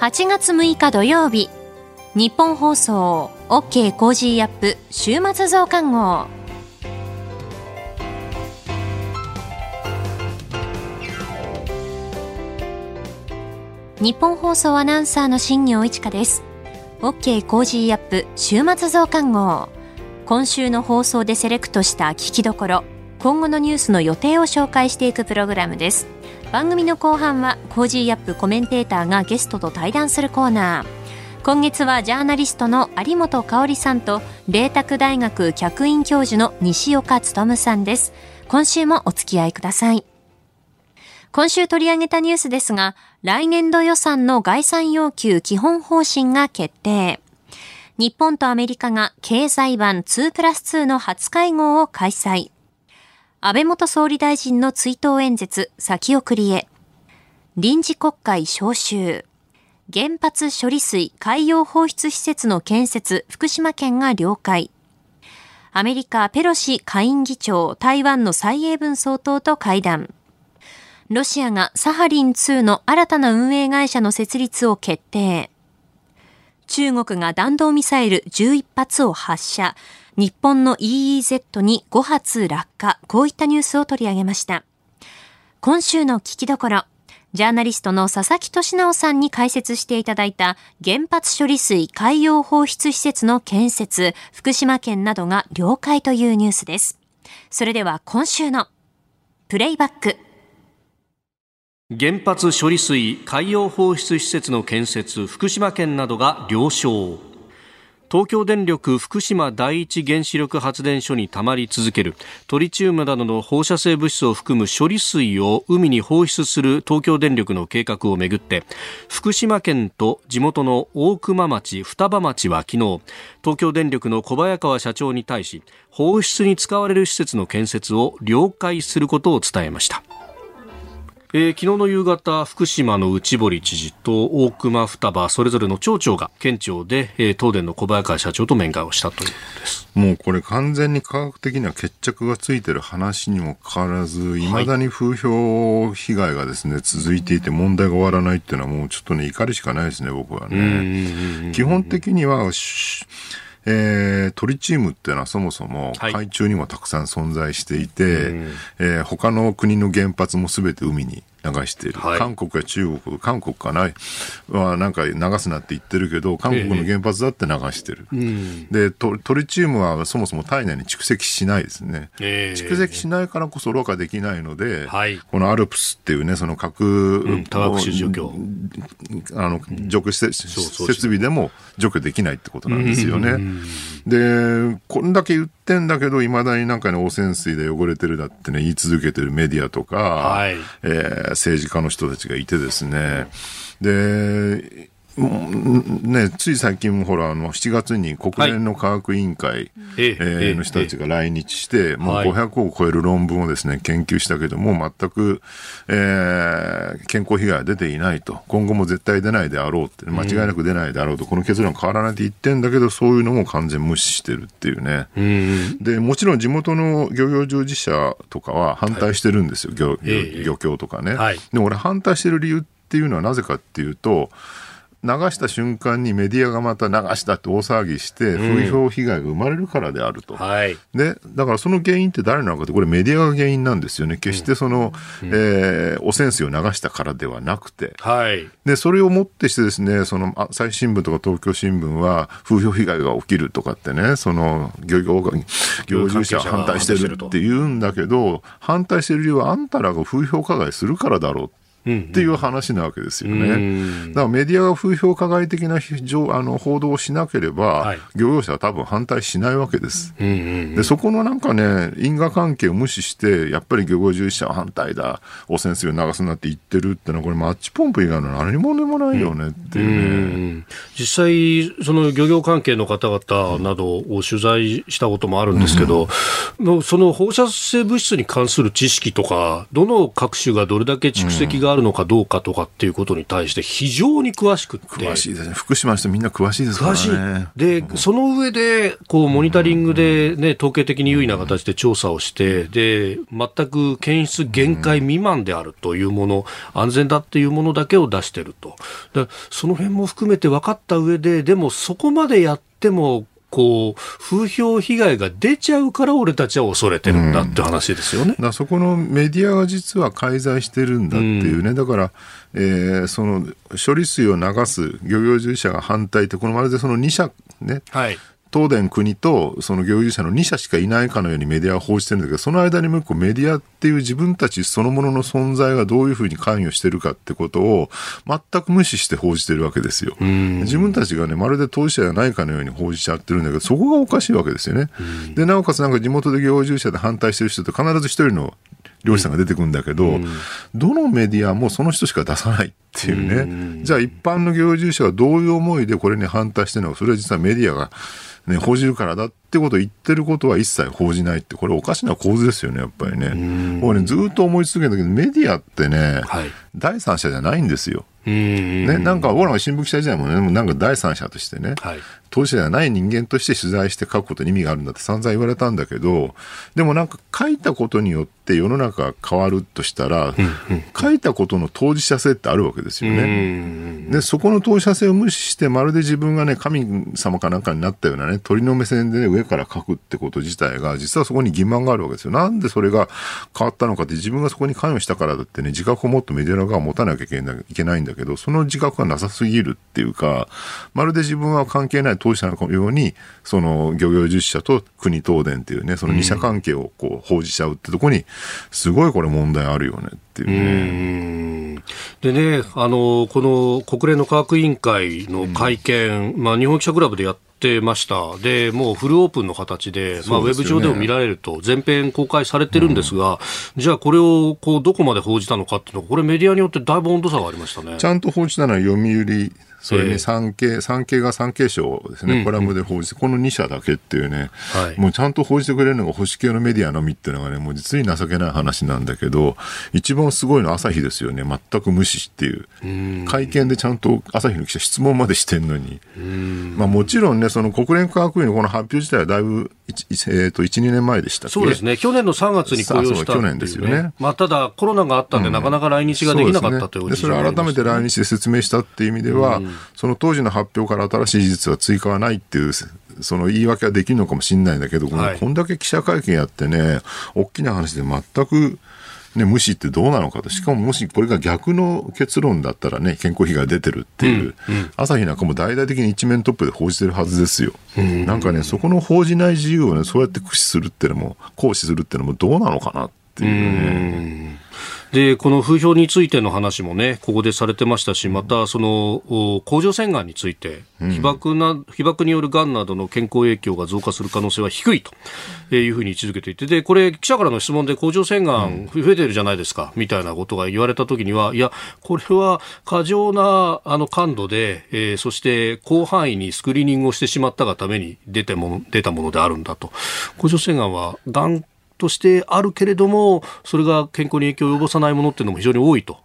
8月6日土曜日。ニッポン放送 OK! Cozy up! 週末増刊号。ニッポン放送アナウンサーの新行市佳です。 OK! Cozy up! 週末増刊号。今週の放送でセレクトした聞きどころ今後のニュースの予定を紹介していくプログラムです。番組の後半は Cozy up! コメンテーターがゲストと対談するコーナー。今月はジャーナリストの有本香さんと麗澤大学客員教授の西岡力さんです。今週もお付き合いください。今週取り上げたニュースですが来年度予算の概算要求基本方針が決定。日本とアメリカが経済版2プラス2の初会合を開催。安倍元総理大臣の追悼演説先送りへ。臨時国会召集。原発処理水海洋放出施設の建設、福島県が了解。アメリカペロシ下院議長、台湾の蔡英文総統と会談。ロシアがサハリン2の新たな運営会社の設立を決定。中国が弾道ミサイル11発を発射。日本の EEZ に5発落下、こういったニュースを取り上げました。今週の聞きどころ、ジャーナリストの佐々木俊直さんに解説していただいた原発処理水海洋放出施設の建設、福島県などが了解というニュースです。それでは今週のプレイバック。原発処理水海洋放出施設の建設、福島県などが了承。東京電力福島第一原子力発電所にたまり続ける。トリチウムなどの放射性物質を含む処理水を海に放出する東京電力の計画をめぐって福島県と地元の大熊町双葉町は昨日東京電力の小早川社長に対し放出に使われる施設の建設を了解することを伝えました。えー、昨日の夕方、福島の内堀知事と大熊双葉、それぞれの町長が県庁で、えー、東電の小早川社長と面会をしたということです。もうこれ完全に科学的には決着がついてる話にもかかわらず、いまだに風評被害がですね、続いていて問題が終わらないっていうのはもうちょっとね、怒りしかないですね、僕はね。基本的には、えー、トリチウムっていうのはそもそも海中にもたくさん存在していて、はい、えー、他の国の原発もすべて海に流している、はい、韓国や中国、韓国かな、はなんか流すなって言ってるけど、韓国の原発だって流してる、えー、でト、トリチウムはそもそも体内に蓄積しないですね、えー、蓄積しないからこそろ過できないので、はい、このアルプスっていうね、その核、うん、多学除去。あの除去設備でも除去できないってことなんですよね。で、こんだけ言ってんだけど、いまだになんかね、汚染水で汚れてるだってね、言い続けてるメディアとか、はい、えー、政治家の人たちがいてですね、で、ね、つい最近もほら、あの、7月に国連の科学委員会、はい、えー、の人たちが来日して、もう500を超える論文をですね、研究したけども、全く、えー、健康被害は出ていないと。今後も絶対出ないであろうって、間違いなく出ないであろうと、この結論変わらないって言ってんだけど、そういうのも完全無視してるっていうね。うで、もちろん地元の漁業従事者とかは反対してるんですよ、はい、漁漁協とかね。はい、でも俺反対してる理由っていうのはなぜかっていうと、流した瞬間にメディアがまた流したって大騒ぎして、風評被害が生まれるからであると、うんはい、でだからその原因って誰なのかって、これ、メディアが原因なんですよね、決してその、うん、えー、汚染水を流したからではなくて、はい、でそれをもってしてですね、その朝日新聞とか東京新聞は、風評被害が起きるとかってね、その漁業が、業従者反対してるって言うんだけど、反対してる理由は、あんたらが風評加害するからだろうっていう話なわけですよね。だからメディアが風評加害的なあの報道をしなければ、はい、漁業者は多分反対しないわけです。でそこのなんかね、因果関係を無視して、やっぱり漁業従事者は反対だ、汚染水を流すなって言ってるってのは、これマッチポンプ以外の何もでもないよねっていうね。実際、その漁業関係の方々などを取材したこともあるんですけど、うん、その放射性物質に関する知識とか、どの各種がどれだけ蓄積があるるのかどうかとかっていうことに対して非常に詳しくて。詳しいですね。福島の人みんな詳しいですからね。詳しい。で、その上で、こう、モニタリングでね、統計的に優位な形で調査をして、で、全く検出限界未満であるというもの、安全だっていうものだけを出してると。その辺も含めて分かった上で、でもそこまでやっても、こう、風評被害が出ちゃうから俺たちは恐れてるんだって話ですよね。うん、だそこのメディアが実は介在してるんだっていうね。うん、だから、えー、その処理水を流す漁業従事者が反対って、このまるでその2社ね、はい、東電国とその漁業者の2社しかいないかのようにメディアは報じてるんだけど、その間にもう一個メディアっていう自分たちそのものの存在がどういうふうに関与してるかってことを全く無視して報じてるわけですよ。自分たちがね、まるで当事者じゃないかのように報じちゃってるんだけど、そこがおかしいわけですよね。で、なおかつなんか地元で漁業従事者で反対してる人って必ず一人の漁師さんが出てくるんだけど、うん、どのメディアもその人しか出さないっていうね、うん、じゃあ一般の漁業従事者はどういう思いでこれに反対してるのか、それは実はメディアがね、報じるからだってことを言ってることは一切報じないって、これおかしな構図ですよね、やっぱりね。もうね、ずっと思い続けたけど、メディアってね、はい、第三者じゃないんですよ。ね、なんか僕らが新聞記者時代もね、もなんか第三者としてね、はい、当事者じゃない人間として取材して書くことに意味があるんだって散々言われたんだけど、でもなんか書いたことによって世の中が変わるとしたら、書いたことの当事者性ってあるわけですよね。で、そこの当事者性を無視して、まるで自分がね、神様かなんかになったようなね、鳥の目線でね、上から書くってこと自体が、実はそこに疑問があるわけですよ。なんでそれが変わったのかって、自分がそこに関与したからだってね、自覚をもっとメディア側が持たなきゃいけないんだけど、その自覚がなさすぎるっていうか、まるで自分は関係ない当事者のように、その漁業実社と国東電っていうね、その二者関係をこう報じちゃうってとこに、すごいこれ問題あるよねっていうね。でね、あの、この国連の科学委員会の会見、まあ日本記者クラブでやってました。で、もうフルオープンの形で、まあ、ウェブ上でも見られると、全編公開されてるんですが、うん、じゃあこれをこうどこまで報じたのかっていうのは、これメディアによってだいぶ温度差がありましたね。ちゃんと報じたのは読売それに産経、産経が産経省ですね、コラムで報じて、この2社だけっていうね、もうちゃんと報じてくれるのが保守系のメディアのみっていうのがね、もう実に情けない話なんだけど、一番すごいのは朝日ですよね、全く無視っていう。会見でちゃんと朝日の記者質問までしてんのに。まあもちろんね、その国連科学院のこの発表自体はだいぶ、えっ、ー、と、1、2年前でしたそうですね。去年の3月に公表した、ね、去年ですよね。まあただコロナがあったんで、なかなか来日ができなかったという、ね、それ改めて来日で説明したっていう意味では、その当時の発表から新しい事実は追加はないっていう、その言い訳はできるのかもしれないんだけど、はい、こんだけ記者会見やってね、大きな話で全く、ね、無視ってどうなのかと。しかももしこれが逆の結論だったらね、健康被害出てるっていう、うんうん、朝日なんかも大々的に一面トップで報じてるはずですよ。うん、なんかね、そこの報じない自由をね、そうやって駆使するっていうのも、行使するっていうのもどうなのかなっていうね。で、この風評についての話もね、ここでされてましたし、また、その、甲状腺がんについて、被爆な、被爆によるがんなどの健康影響が増加する可能性は低いというふうに位置づけていて、で、これ、記者からの質問で甲状腺がん増えてるじゃないですか、みたいなことが言われたときには、いや、これは過剰な、あの、感度で、えー、そして広範囲にスクリーニングをしてしまったがために出ても、出たものであるんだと。甲状腺がんは、がんとしてあるけれども、それが健康に影響を及ぼさないものっていうのも非常に多いと。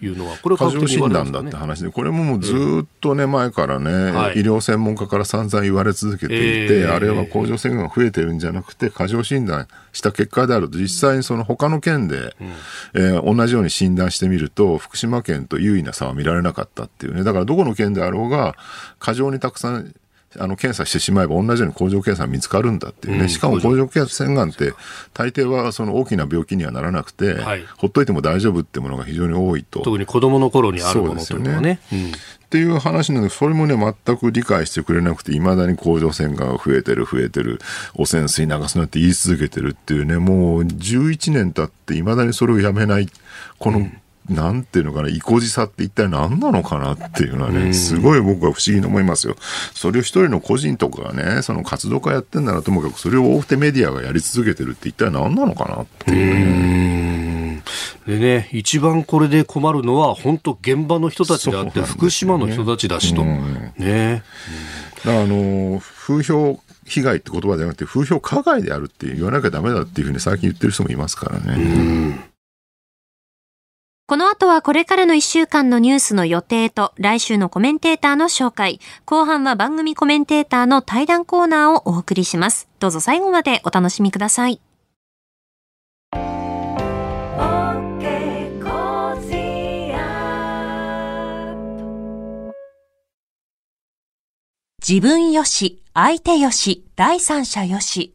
いうのは、これ過剰診断だって話で、これももうずっとね、前からね、医療専門家から散々言われ続けていて、あれは甲状腺が増えてるんじゃなくて、過剰診断した結果であると、実際にその他の県で、えー、同じように診断してみると、福島県と優位な差は見られなかったっていうね、だからどこの県であろうが、過剰にたくさんあの検査してしまえば同じように甲状腺が見つかるんだっていうね、しかも甲状腺がんって大抵はその大きな病気にはならなくて、はい、ほっといても大丈夫ってものが非常に多いと。特に子供の頃にあるものというのはね。っていう話なので、それもね、全く理解してくれなくて、いまだに甲状腺が増えてる、増えてる、汚染水流すなって言い続けてるっていうね、もう11年経って、いまだにそれをやめない、このなんていうのかな、意固地さって一体何なのかなっていうのはね、すごい僕は不思議に思いますよ。それを一人の個人とかがね、その活動家やってんならともかく、それを大手メディアがやり続けてるって一体何なのかなっていうね。でね、一番これで困るのは、本当現場の人たちであって、ね、福島の人たちだしと。ね。あの、風評被害って言葉じゃなくて、風評加害であるって言わなきゃダメだっていうふうに最近言ってる人もいますからね。この後はこれからの1週間のニュースの予定と来週のコメンテーターの紹介。後半は番組コメンテーターの対談コーナーをお送りします。どうぞ最後までお楽しみください。自分よし、相手よし、第三者よし。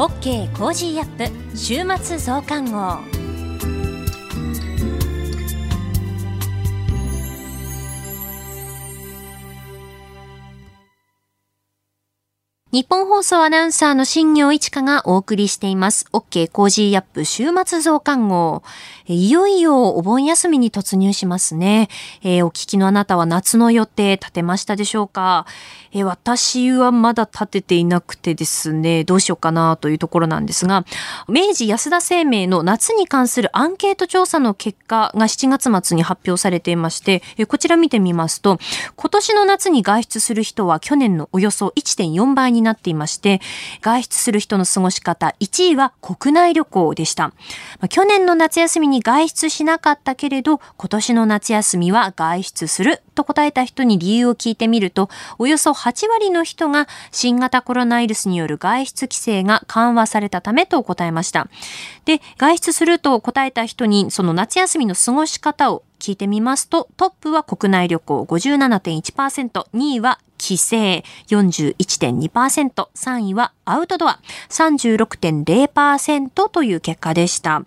OK! Cozy up! 週末増刊号。ニッポン放送アナウンサーの新行市佳がお送りしています。 OK! Cozy up! 週末増刊号。いよいよお盆休みに突入しますね。えー、お聞きのあなたは夏の予定立てましたでしょうか、えー、私はまだ立てていなくてですね、どうしようかなというところなんですが、明治安田生命の夏に関するアンケート調査の結果が7月末に発表されていまして、こちら見てみますと、今年の夏に外出する人は去年のおよそ1.4倍にになっていまして、外出する人の過ごし方1位は国内旅行でした。去年の夏休みに外出しなかったけれど、今年の夏休みは外出すると答えた人に理由を聞いてみると、およそ8割の人が新型コロナウイルスによる外出規制が緩和されたためと答えました。で、外出すると答えた人にその夏休みの過ごし方を聞いてみますと、トップは国内旅行57.1%、2位は帰省41.2%、3位はアウトドア36.0%という結果でした。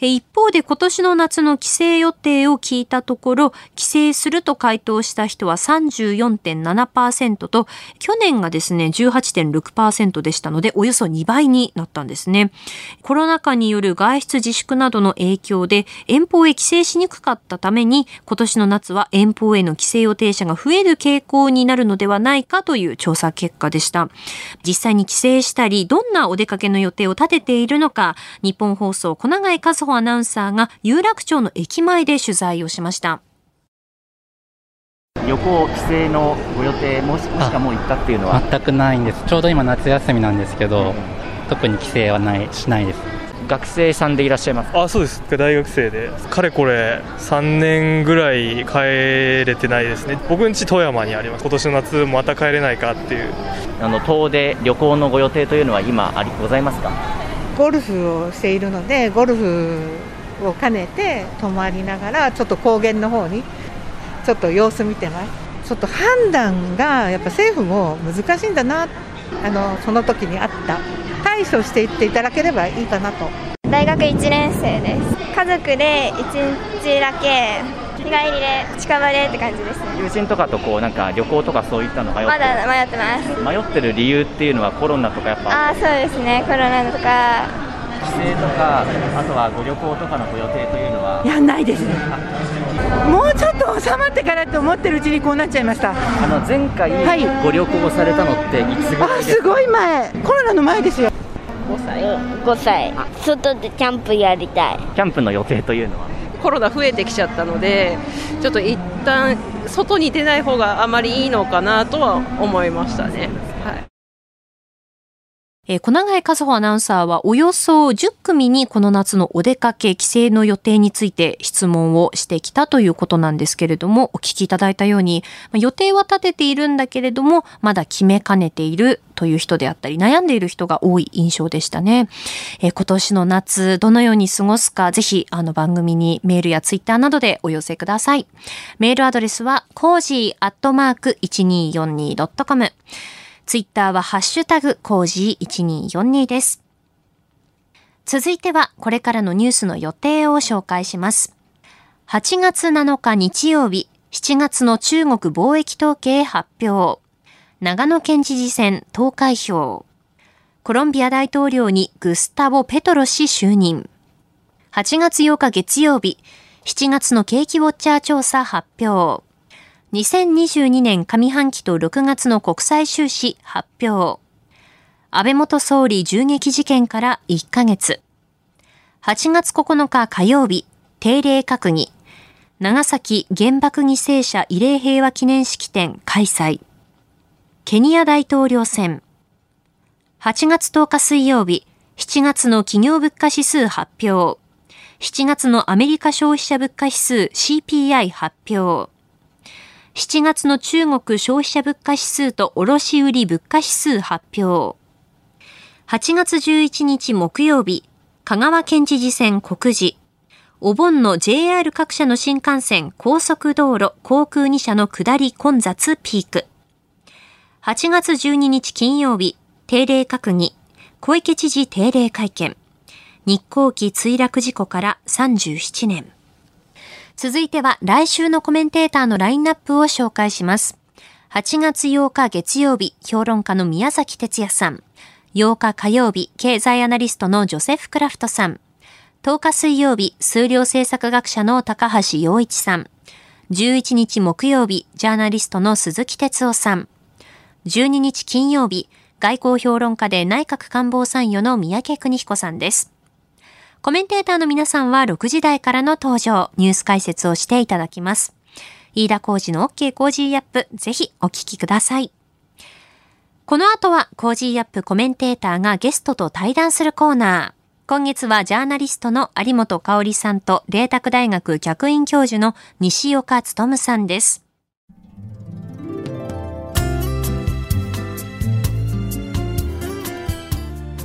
一方で今年の夏の帰省予定を聞いたところ、帰省すると回答した人は34.7%と、去年がですね、18.6%でしたので、およそ2倍になったんですね。コロナ禍による外出自粛などの影響で、遠方へ帰省しにくかったために、今年の夏は遠方への帰省予定者が増える傾向になるのではないかという調査結果でした。実際に帰省したり、どんなお出かけの予定を立てているのか、日本放送小永井和穂アナウンサーが有楽町の駅前で取材をしました。旅行、帰省のご予定もし、もしかもう行ったっていうのは？全くないんです。ちょうど今夏休みなんですけど、特に帰省はない、しないです。学生さんでいらっしゃいます。あそうです。大学生で。かれこれ3年ぐらい帰れてないですね。僕ん家富山にあります。今年の夏また帰れないかっていう。あの遠出旅行のご予定というのは今ありございますか？ゴルフをしているのでゴルフを兼ねて泊まりながらちょっと高原の方にちょっと様子見てます。ちょっと判断がやっぱ政府も難しいんだなあのその時にあった対処していっていただければいいかなと。大学1年生です。家族で1日だけ日帰りで近場でって感じですね。友人とかとこうなんか旅行とかそういったの迷ってまだ迷ってます。迷ってる理由っていうのはコロナとかやっぱ。あそうですね。コロナとか。帰省とかあとはご旅行とかのご予定というのは？いやないですもうちょっと収まってからと思ってるうちにこうなっちゃいました。あの前回、はい、ご旅行されたのっていつぐらいですか？あすごい前。コロナの前ですよ。5歳。5歳。外でキャンプやりたい。キャンプの予定というのは？コロナ増えてきちゃったのでちょっと一旦外に出ない方があまりいいのかなとは思いましたね、はいえー、小永井和穂アナウンサーはおよそ10組にこの夏のお出かけ、帰省の予定について質問をしてきたということなんですけれども、お聞きいただいたように、予定は立てているんだけれども、まだ決めかねているという人であったり、悩んでいる人が多い印象でしたね。えー、今年の夏、どのように過ごすか、ぜひ、あの番組にメールやツイッターなどでお寄せください。メールアドレスは、 cozy アットマーク 1242.com。ツイッターはハッシュタグコージー1242です。続いてはこれからのニュースの予定を紹介します。8月7日日曜日、7月の中国貿易統計発表。長野県知事選投開票。コロンビア大統領にグスタボ・ペトロ氏就任。8月8日月曜日、7月の景気ウォッチャー調査発表。2022年上半期と6月の国際収支発表。安倍元総理銃撃事件から1ヶ月。8月9日火曜日、定例閣議。長崎原爆犠牲者慰霊平和記念式典開催。ケニア大統領選。8月10日水曜日、7月の企業物価指数発表。7月のアメリカ消費者物価指数 CPI 発表。7月の中国消費者物価指数と卸売物価指数発表。8月11日木曜日、香川県知事選告示。お盆の JR 各社の新幹線、高速道路、航空2社の下り混雑ピーク。8月12日金曜日、定例閣議。小池知事定例会見。日航機墜落事故から37年。続いては来週のコメンテーターのラインナップを紹介します。8月8日月曜日、評論家の宮崎哲也さん。8日火曜日、経済アナリストのジョセフ・クラフトさん。10日水曜日、数量政策学者の高橋洋一さん。11日木曜日、ジャーナリストの鈴木哲夫さん。12日金曜日、外交評論家で内閣官房参与の三宅邦彦さんです。コメンテーターの皆さんは6時台からの登場、ニュース解説をしていただきます。飯田浩二の OK Cozy up、ぜひお聞きください。この後は Cozy up コメンテーターがゲストと対談するコーナー。今月はジャーナリストの有本香さんと麗澤大学客員教授の西岡努さんです。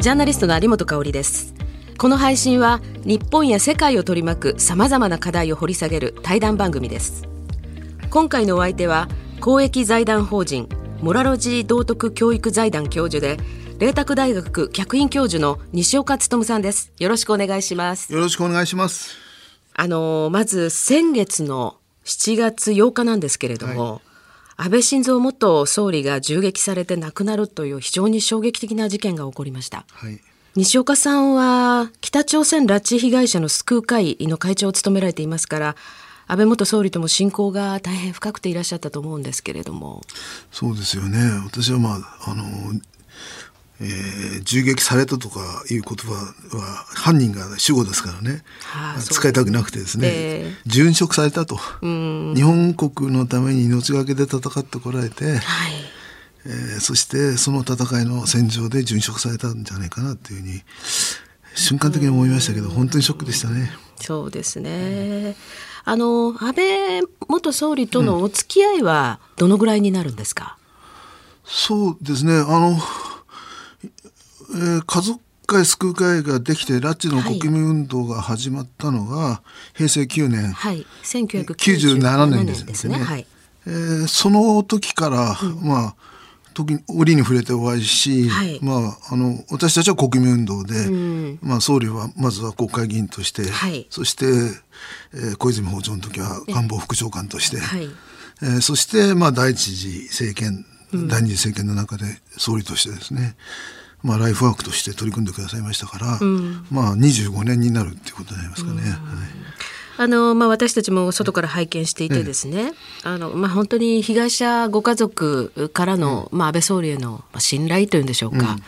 ジャーナリストの有本香里です。この配信は日本や世界を取り巻くさまざまな課題を掘り下げる対談番組です。今回のお相手は公益財団法人モラロジー道徳教育財団教授で麗澤大学客員教授の西岡努さんです。よろしくお願いします。よろしくお願いします。あのまず先月の7月8日なんですけれども、はい安倍晋三元総理が銃撃されて亡くなるという非常に衝撃的な事件が起こりました。はい、西岡さんは北朝鮮拉致被害者の救う会の会長を務められていますから安倍元総理とも親交が大変深くていらっしゃったと思うんですけれども。そうですよね。私はまああのえー、銃撃されたとかいう言葉は犯人が主語ですからね、はあ、使いたくなくてですね、えー、殉職されたと。日本国のために命がけで戦ってこられて、はい、えー、そしてその戦いの戦場で殉職されたんじゃないかなというふうに、瞬間的に思いましたけど、本当にショックでしたね。そうですね。あの安倍元総理とのお付き合いはどのぐらいになるんですか？うん、そうですね。あの、えー、家族会救う会ができて拉致の国民運動が始まったのが、はい、平成9年、はい、1997年ですね。はい、えー、その時から、うん、まあ時に折に触れてお会いし、はい、まあ、あの私たちは国民運動で、うん、まあ、総理はまずは国会議員として、はい、そして、えー、小泉訪朝の時は官房副長官として、はい、えー、そして、まあ、第一次政権、うん、第二次政権の中で総理としてですね、まあ、ライフワークとして取り組んでくださいましたから、うん、まあ、25年になるっていうことになりますかね。はい。あのまあ、私たちも外から拝見していてですね、あのまあ、本当に被害者ご家族からの、まあ、安倍総理への信頼というんでしょうか、うん、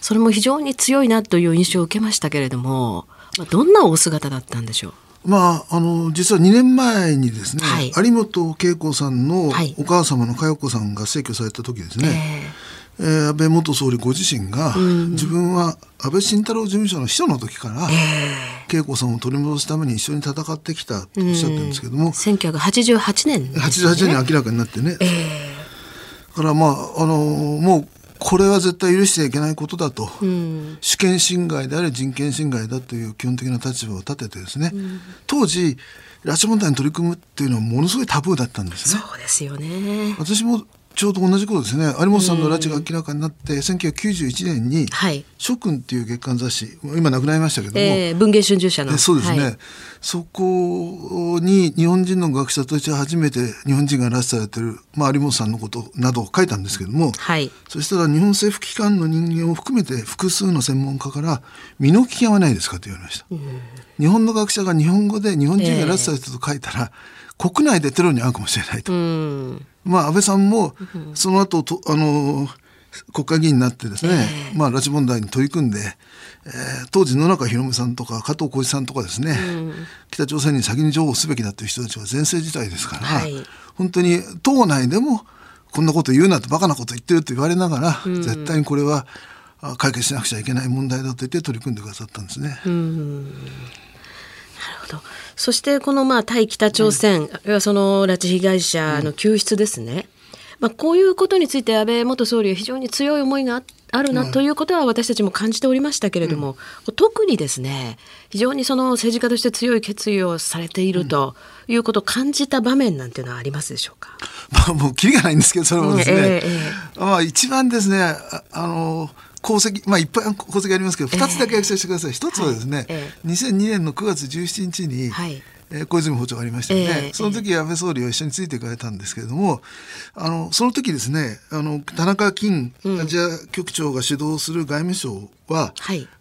それも非常に強いなという印象を受けましたけれども、まあ、どんなお姿だったんでしょう？まあ、あの実は2年前にですね、はい、有本恵子さんのお母様の佳代子さんが逝去された時ですね、えーえー、安倍元総理ご自身が、うん、自分は安倍晋太郎事務所の秘書の時から、恵子さんを取り戻すために一緒に戦ってきたとおっしゃってるんですけども、うん、1988年、ね、88年に明らかになってね、えー、からまああのもうこれは絶対許してはいけないことだと、うん、主権侵害であり人権侵害だという基本的な立場を立ててですね、うん、当時拉致問題に取り組むっていうのはものすごいタブーだったんですね。そうですよね。私もちょうど同じことですね有本さんの拉致が明らかになって、1991年に「諸君」っていう月刊雑誌今亡くなりましたけども、えー、文藝春秋社の。そうですね、はい、そこに日本人の学者として初めて日本人が拉致されてる、まあ、有本さんのことなどを書いたんですけども、はい、そしたら日本政府機関の人間を含めて複数の専門家から「身の危険はないですか?」と言われました。日本の学者が日本語で日本人が拉致されたと書いたら、えー、国内でテロに遭うかもしれないと。まあ、安倍さんもその後とあの国会議員になってですね、えー、まあ、拉致問題に取り組んで、えー、当時野中宏さんとか加藤浩次さんとかですね、うん、北朝鮮に先に譲歩すべきだという人たちは全盛時代ですから、はい、本当に党内でもこんなこと言うなとバカなこと言ってると言われながら、うん、絶対にこれは解決しなくちゃいけない問題だと言って取り組んでくださったんですね。うん。なるほど。そしてこのまあ対北朝鮮、うん、その拉致被害者の救出ですね、うん、まあ、こういうことについて安倍元総理は非常に強い思いがあるなということは私たちも感じておりましたけれども、うん、特にですね非常にその政治家として強い決意をされているということを感じた場面なんていうのはありますでしょうか、まあ、もうきりがないんですけどそれもですね、えー、まあ、一番ですねあの功績、まあ、いっぱい功績ありますけど、2つだけ挙げさせてください。1つはですね、えー、2002年の9月17日に、はい。えー、小泉訪朝がありましたよね、えー、その時安倍総理は一緒についていかれたんですけれども、あのその時ですねあの田中金アジア局長が主導する外務省は、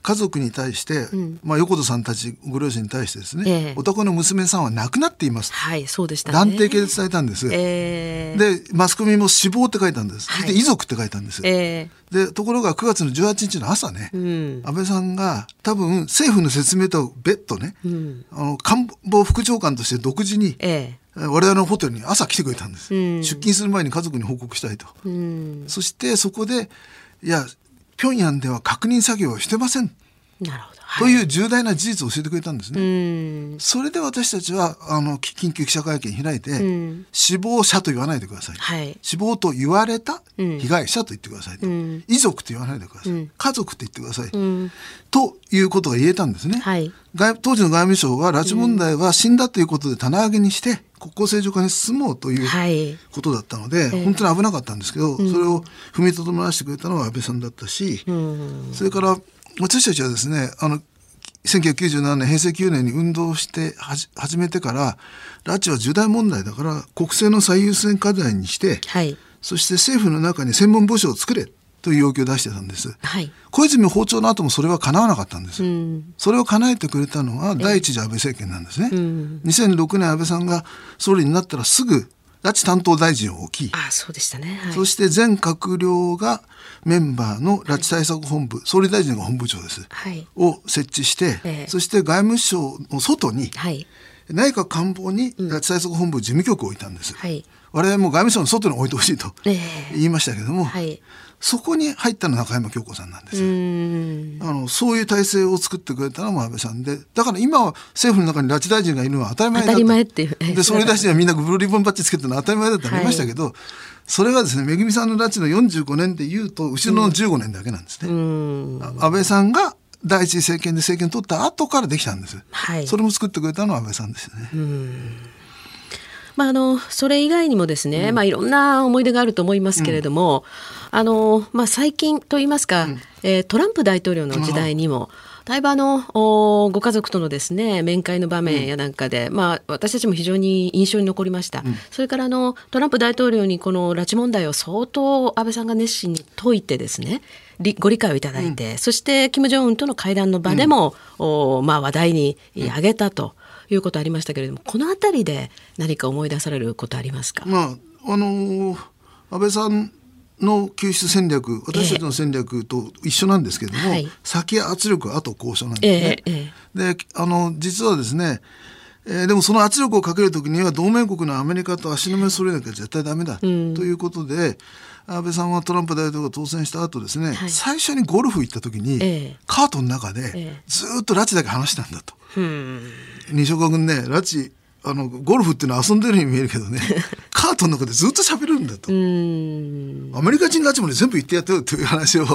家族に対して、うん、まあ、横田さんたちご両親に対してですね、えー、お宅の娘さんは亡くなっています、はい、そうでした、ね、断定形で伝えたんです、えー、でマスコミも死亡って書いたんです、はい、で遺族って書いたんです、えー、でところが9月の18日の朝ね、うん、安倍さんが多分政府の説明と別途ね、うん、あの官房副長官として独自に、えー我々のホテルに朝来てくれたんです、うん、出勤する前に家族に報告したいと、うん、そしてそこでいや平壌では確認作業をしてません。なるほど。という重大な事実を教えてくれたんですね。それで私たちはあの緊急記者会見開いて、死亡者と言わないでください。はい、死亡と言われた被害者と言ってくださいと、遺族と言わないでください。家族と言ってください。ということが言えたんですね。はい、外当時の外務省は拉致問題は死んだということで棚上げにして、国交正常化に進もうということだったので、はい、本当に危なかったんですけど、それを踏みとどまらせてくれたのは安倍さんだったし、それから私たちはですねあの1997年平成9年に運動して始めてから拉致は重大問題だから国政の最優先課題にして、はい、そして政府の中に専門部署を作れという要求を出してたんです、はい、小泉訪朝の後もそれは叶わなかったんです、うん、それを叶えてくれたのは第一次安倍政権なんですね、うん、2006年安倍さんが総理になったらすぐ拉致担当大臣を置きあそうでしたね、はい、そして全閣僚がメンバーの拉致対策本部、はい、総理大臣が本部長です、はい、を設置して、えー、そして外務省の外に、はい、内閣官房に拉致対策本部事務局を置いたんです、はい、我々も外務省の外に置いてほしいと言いましたけども、はい、そこに入ったのは中山京子さんなんですよ。あのそういう体制を作ってくれたのも安倍さんでだから今は政府の中に拉致大臣がいるのは当たり前だ当たり前っていう。で総理大臣はみんなブルーリボンバッジつけてるのは当たり前だってありましたけど、はい、それがですねめぐみさんの拉致の45年でいうと後ろの15年だけなんですね。安倍さんが第一次政権で政権取った後からできたんです、はい、それも作ってくれたのは安倍さんですね。まあ、あのそれ以外にもですね、うん、まあ、いろんな思い出があると思いますけれども、うん、あのまあ、最近といいますか、うん、えー、トランプ大統領の時代にも、だいぶあのご家族とのですね面会の場面やなんかで、うん、まあ、私たちも非常に印象に残りました、うん、それからあのトランプ大統領にこの拉致問題を相当安倍さんが熱心に解いてですねご理解をいただいて、うん、そして金正恩との会談の場でも、おまあ、話題に挙げたということありましたけれどもこの辺りで何か思い出されることありますか、まああのー、安倍さんの救出戦略私たちの戦略と一緒なんですけれども、えー先圧力後交渉なんですね。えであの実はですねえー、でもその圧力をかけるときには同盟国のアメリカと足並みを揃えなきゃ絶対ダメだ、ということで安倍さんはトランプ大統領が当選した後ですね、はい、最初にゴルフ行った時に、えー、カートの中でずっと拉致だけ話したんだと。西岡君ね拉致あのゴルフっていうのは遊んでるように見えるけどね。カートの中でずっと喋るんだと。アメリカ人拉致まで全部言ってやってよという話を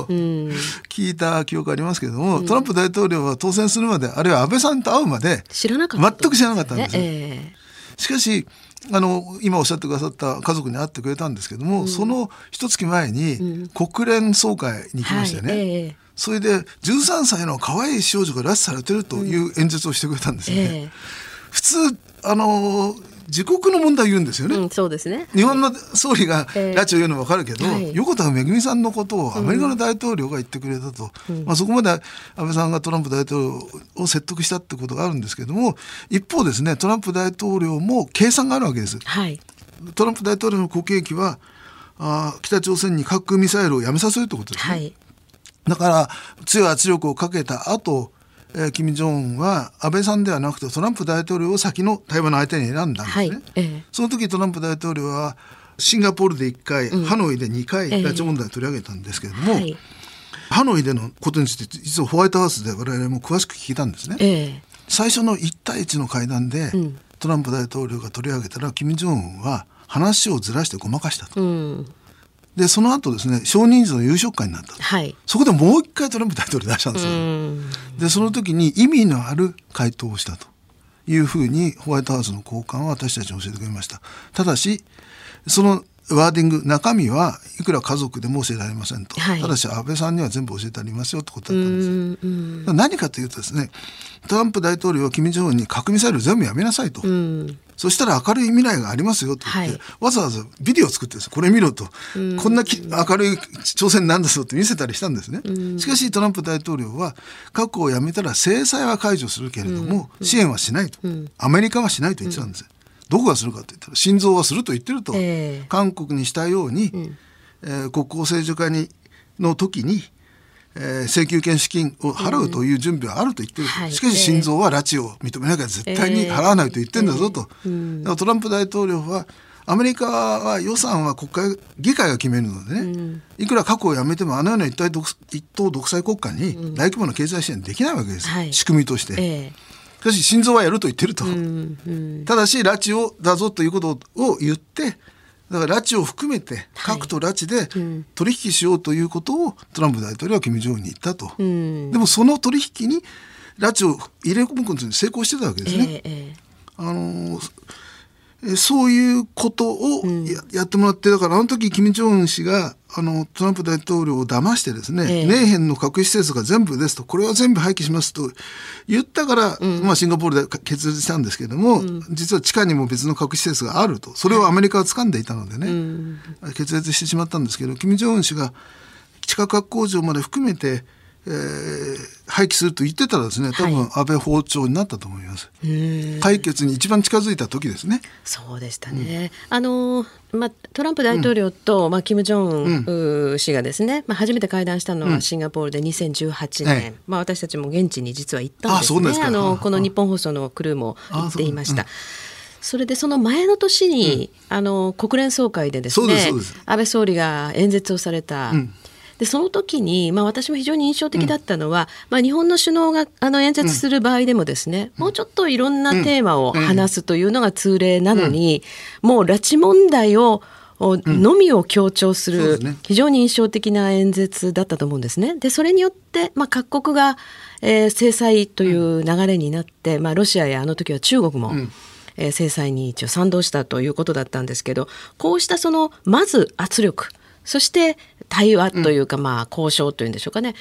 聞いた記憶ありますけれどもトランプ大統領は当選するまであるいは安倍さんと会うまで全く知らなかったんですよ。えー、しかしあの今おっしゃってくださった家族に会ってくれたんですけども、うん、その一月前に国連総会に行きましてね、はい。えー、それで13歳の可愛い少女が拉致されてるという演説をしてくれたんですね。えー、普通あの自国の問題を言うんですよね。うん、そうですね。日本の総理が拉致を言うのは分かるけど、えー、横田めぐみさんのことをアメリカの大統領が言ってくれたと、うん、まあ、そこまで安倍さんがトランプ大統領を説得したってことがあるんですけども一方ですねトランプ大統領も計算があるわけです。はい、トランプ大統領の国益はあ北朝鮮に核ミサイルをやめさせるってことですね。はい、だから強い圧力をかけた後えー、金正恩は安倍さんではなくてトランプ大統領を先の対話の相手に選んだんですね、はい。えー、その時トランプ大統領はシンガポールで1回、うん、ハノイで2回拉致問題を取り上げたんですけれども、えーはい、ハノイでのことについて実はホワイトハウスで我々も詳しく聞いたんですね、えー、最初の1対1の会談で、うん、トランプ大統領が取り上げたら金正恩は話をずらしてごまかしたと。うんでその後ですね少人数の夕食会になった、はい、そこでもう一回トランプ大統領出したんですよ。でその時に意味のある回答をしたというふうにホワイトハウスの高官は私たちに教えてくれました。ただしそのワーディング中身はいくら家族でも教えられませんと、はい、ただし安倍さんには全部教えてありますよってことだったんです。よ。何かというとですねトランプ大統領は金正恩に核ミサイル全部やめなさいと。そしたら明るい未来がありますよと言って、はい、わざわざビデオを作ってですこれ見ろと、こんな明るい挑戦なんですよって見せたりしたんですね。しかしトランプ大統領は核をやめたら制裁は解除するけれども、支援はしないと、アメリカはしないと言ってたんです。どこがするかと言ったら心臓はすると言ってると、えー、韓国にしたように、うん、えー、国交正常化にの時に、えー、請求権資金を払うという準備はあると言ってる、うん、しかし心臓は拉致を認めなきゃ絶対に払わないと言ってんだぞと、えー、トランプ大統領はアメリカは予算は国会議会が決めるのでね、うん、いくら核をやめてもあのような一党一党独裁国家に大規模な経済支援できないわけです、はい、仕組みとして。えーしかし心臓はやると言ってると、うんうん、ただし拉致をだぞということを言ってだから拉致を含めて核と拉致で取引しようということをトランプ大統領は金正恩に言ったと、うん、でもその取引に拉致を入れ込むことに成功してたわけですね。えー、あのそういうことをや,、やってもらってだからあの時金正恩氏があのトランプ大統領を騙してですね、ええ、ネーヘンの核施設が全部ですとこれは全部廃棄しますと言ったから、うん、まあ、シンガポールで決裂したんですけれども、うん、実は地下にも別の核施設があると。それをアメリカは掴んでいたのでね、はい、決裂してしまったんですけど金正恩氏が地下核工場まで含めてえー、廃棄すると言ってたらですね多分安倍法長になったと思います、はい、解決に一番近づいた時ですね。そうでしたね、うん、あのまあ、トランプ大統領と、うん、まあ、キム・ジョン、うん、氏がですね、まあ、初めて会談したのはシンガポールで2018年、うん、まあ、私たちも現地に実は行ったんですね。あのこの日本放送のクルーも行っていました。それでその前の年に、あの国連総会でですね安倍総理が演説をされた、でその時に、まあ、私も非常に印象的だったのは、まあ、日本の首脳があの演説する場合でもですね、もうちょっといろんなテーマを話すというのが通例なのに、もう拉致問題をのみを強調する非常に印象的な演説だったと思うんですね。でそれによって、まあ、各国が、えー、制裁という流れになって、まあ、ロシアやあの時は中国も、えー、制裁に一応賛同したということだったんですけどこうしたそのまず圧力そして対話というか、まあ交渉というんでしょうかね、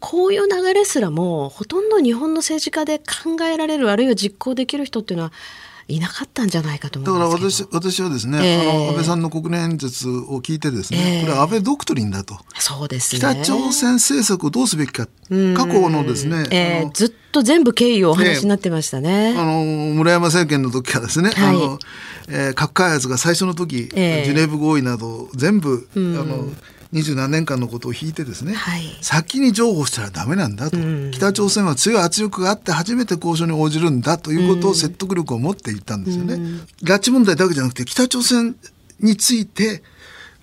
こういう流れすらもほとんど日本の政治家で考えられるあるいは実行できる人っていうのはいなかったんじゃないかと思だから私私はですね、えー、あの安倍さんの国連演説を聞いてですね、えー、これは安倍ドクトリンだと。そうです、ね、北朝鮮政策をどうすべきか過去のですね、えー、ずっと全部経緯をお話になってましたね、あの村山政権の時からですね、はい、あのえー、核開発が最初の時、えー、ジュネーブ合意など全部、あの二十何年間のことを引いてですね、はい、先に譲歩したらダメなんだと、うん、北朝鮮は強い圧力があって初めて交渉に応じるんだということを説得力を持って言ったんですよね。うん、拉致問題だけじゃなくて北朝鮮について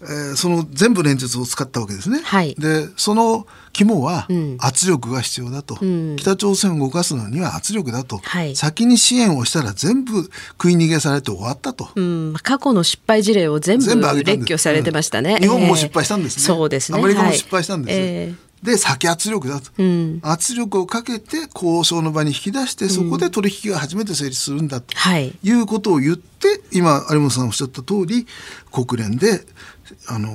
えー、その全部の演説を使ったわけですね。はい、でその肝は圧力が必要だと、うん、北朝鮮を動かすのには圧力だと、はい、先に支援をしたら全部食い逃げされて終わったと、うん、過去の失敗事例を全部列挙されてましたね、うん、日本も失敗したんですね、えー、そうですね。アメリカも失敗したんです、はい。えー。で先圧力だと、うん、圧力をかけて交渉の場に引き出してそこで取引が初めて成立するんだと、いうことを言って今有本さんおっしゃった通り国連であの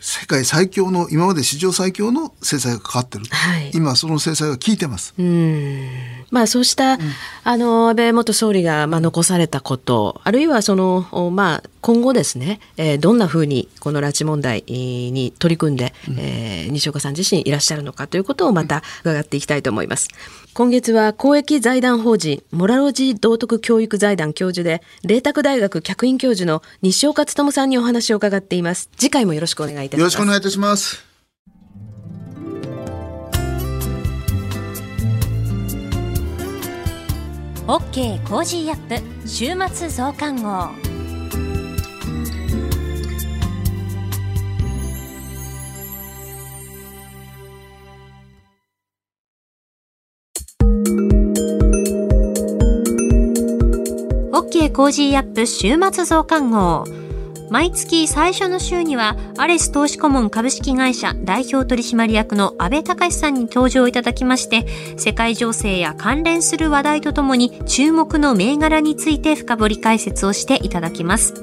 世界最強の今まで史上最強の制裁がかかってる、はい、今その制裁は効いてます。うんまあそうした、うん、あの安倍元総理がまあ残されたことあるいはそのまあ今後ですね、えー、どんなふうにこの拉致問題に取り組んで、うん、えー、西岡さん自身いらっしゃるのかということをまた伺っていきたいと思います。今月は公益財団法人モラロジー道徳教育財団教授で麗澤大学客員教授の西岡努さんにお話を伺っています。次回もよろしくお願いいたします。よろしくお願いいたしますオッケーコージーアップ週末増刊号オッケーコージーアップ週末増刊号。毎月最初の週には、アレス投資顧問株式会社代表取締役の安倍隆さんに登場いただきまして、世界情勢や関連する話題とともに注目の銘柄について深掘り解説をしていただきます。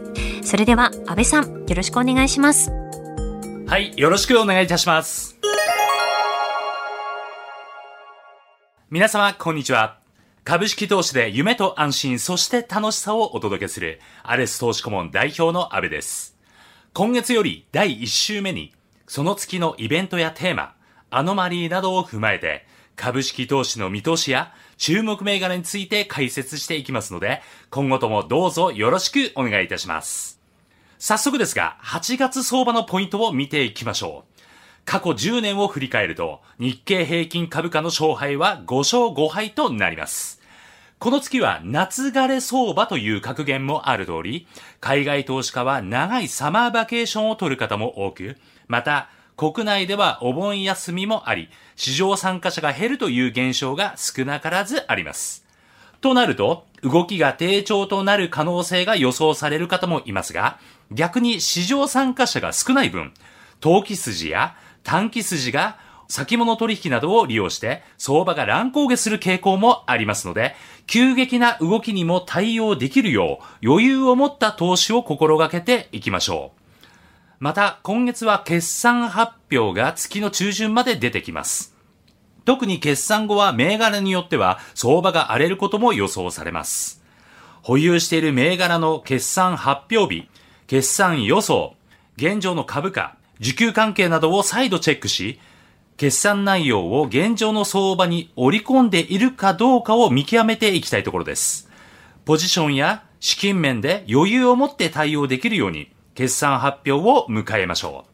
それでは、安倍さん、よろしくお願いします。はい、よろしくお願いいたします。皆様、こんにちは。株式投資で夢と安心、そして楽しさをお届けする、アレス投資顧問代表の安部です。今月より第1週目に、その月のイベントやテーマ、アノマリーなどを踏まえて、株式投資の見通しや注目銘柄について解説していきますので、今後ともどうぞよろしくお願いいたします。早速ですが、8月相場のポイントを見ていきましょう。過去10年を振り返ると、日経平均株価の勝敗は5勝5敗となります。この月は夏枯れ相場という格言もある通り、海外投資家は長いサマーバケーションを取る方も多く、また、国内ではお盆休みもあり、市場参加者が減るという現象が少なからずあります。となると、動きが低調となる可能性が予想される方もいますが、逆に市場参加者が少ない分、投機筋や短期筋が先物取引などを利用して相場が乱高下する傾向もありますので、急激な動きにも対応できるよう余裕を持った投資を心がけていきましょう。また、今月は決算発表が月の中旬まで出てきます。特に決算後は銘柄によっては相場が荒れることも予想されます。保有している銘柄の決算発表日、決算予想、現状の株価、需給関係などを再度チェックし、決算内容を現状の相場に織り込んでいるかどうかを見極めていきたいところです。ポジションや資金面で余裕を持って対応できるように、決算発表を迎えましょう。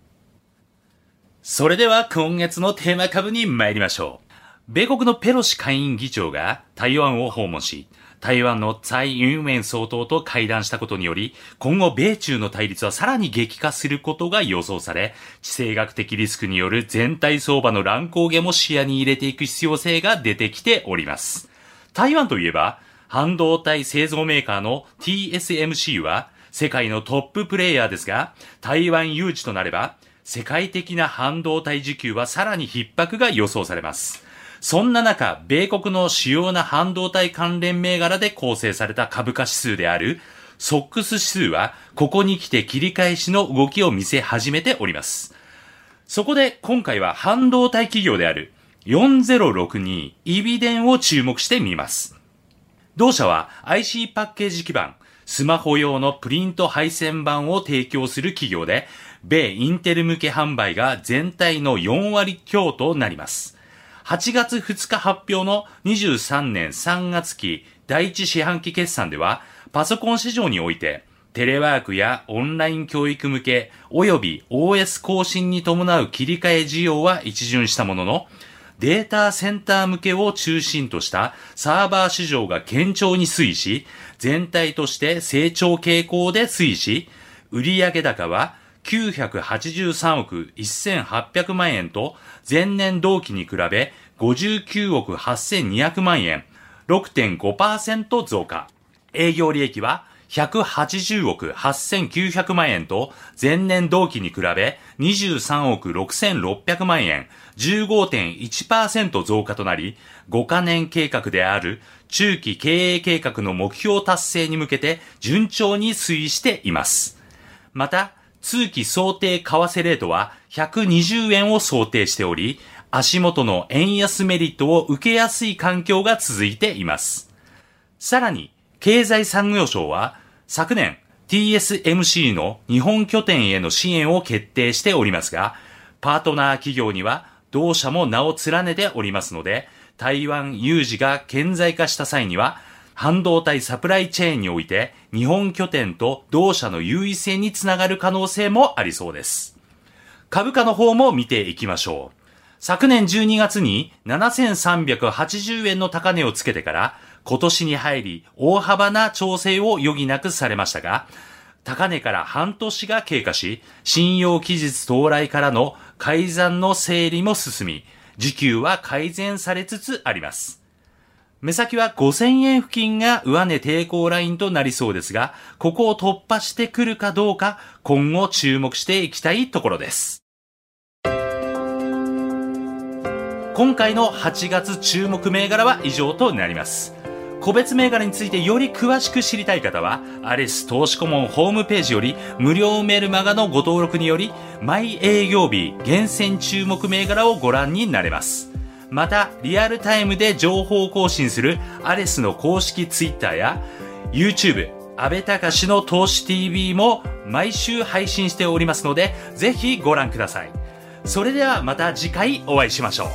それでは今月のテーマ株に参りましょう。米国のペロシ下院議長が台湾を訪問し、台湾の蔡ユンメン総統と会談したことにより、今後米中の対立はさらに激化することが予想され、地政学的リスクによる全体相場の乱高下も視野に入れていく必要性が出てきております。台湾といえば、半導体製造メーカーの TSMC は、世界のトッププレイヤーですが、台湾誘致となれば、世界的な半導体需給はさらに逼迫が予想されます。そんな中、米国の主要な半導体関連銘柄で構成された株価指数である、ソックス指数は、ここに来て切り返しの動きを見せ始めております。そこで今回は半導体企業である4062イビデンを注目してみます。同社は IC パッケージ基板、スマホ用のプリント配線板を提供する企業で、米インテル向け販売が全体の4割強となります。8月2日発表の23年3月期第一四半期決算では、パソコン市場において、テレワークやオンライン教育向け及び OS 更新に伴う切り替え需要は一巡したものの、データセンター向けを中心としたサーバー市場が堅調に推移し、全体として成長傾向で推移し、売上高は983億1800万円と前年同期に比べ59億8200万円、6.5%増加。営業利益は180億8900万円と前年同期に比べ23億6600万円、15.1%増加となり、5カ年計画である中期経営計画の目標達成に向けて順調に推移しています。また、通期想定為替レートは120円を想定しており、足元の円安メリットを受けやすい環境が続いています。さらに、経済産業省は昨年 TSMC の日本拠点への支援を決定しておりますが、パートナー企業には同社も名を連ねておりますので、台湾有事が顕在化した際には、半導体サプライチェーンにおいて日本拠点と同社の優位性につながる可能性もありそうです。株価の方も見ていきましょう。昨年12月に7380円の高値をつけてから今年に入り大幅な調整を余儀なくされましたが、高値から半年が経過し、信用期日到来からの改ざんの整理も進み、時給は改善されつつあります。目先は5000円付近が上値抵抗ラインとなりそうですが、ここを突破してくるかどうか、今後注目していきたいところです。今回の8月注目銘柄は以上となります。個別銘柄についてより詳しく知りたい方は、アレス投資顧問ホームページより無料メルマガのご登録により、毎営業日厳選注目銘柄をご覧になれます。また、リアルタイムで情報更新するアレスの公式ツイッターや YouTube、安倍隆の投資 TV も毎週配信しておりますので、ぜひご覧ください。それではまた次回お会いしましょ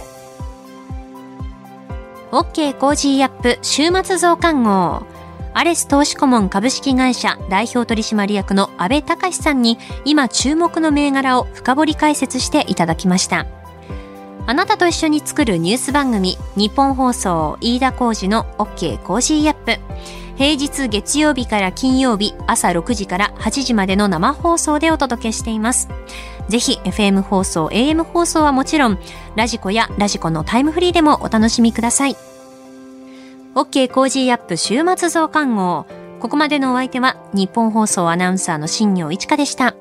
う。OK Cozy up 週末増刊号。アレス投資顧問株式会社代表取締役の安倍隆さんに今注目の銘柄を深掘り解説していただきました。あなたと一緒に作るニュース番組、ニッポン放送飯田浩二の OK Cozy up。平日月曜日から金曜日朝6時から8時までの生放送でお届けしています。ぜひ FM 放送、AM 放送はもちろん、 radiko や radiko のタイムフリーでもお楽しみください。OK Cozy up 週末増刊号。ここまでのお相手はニッポン放送アナウンサーの新行市佳でした。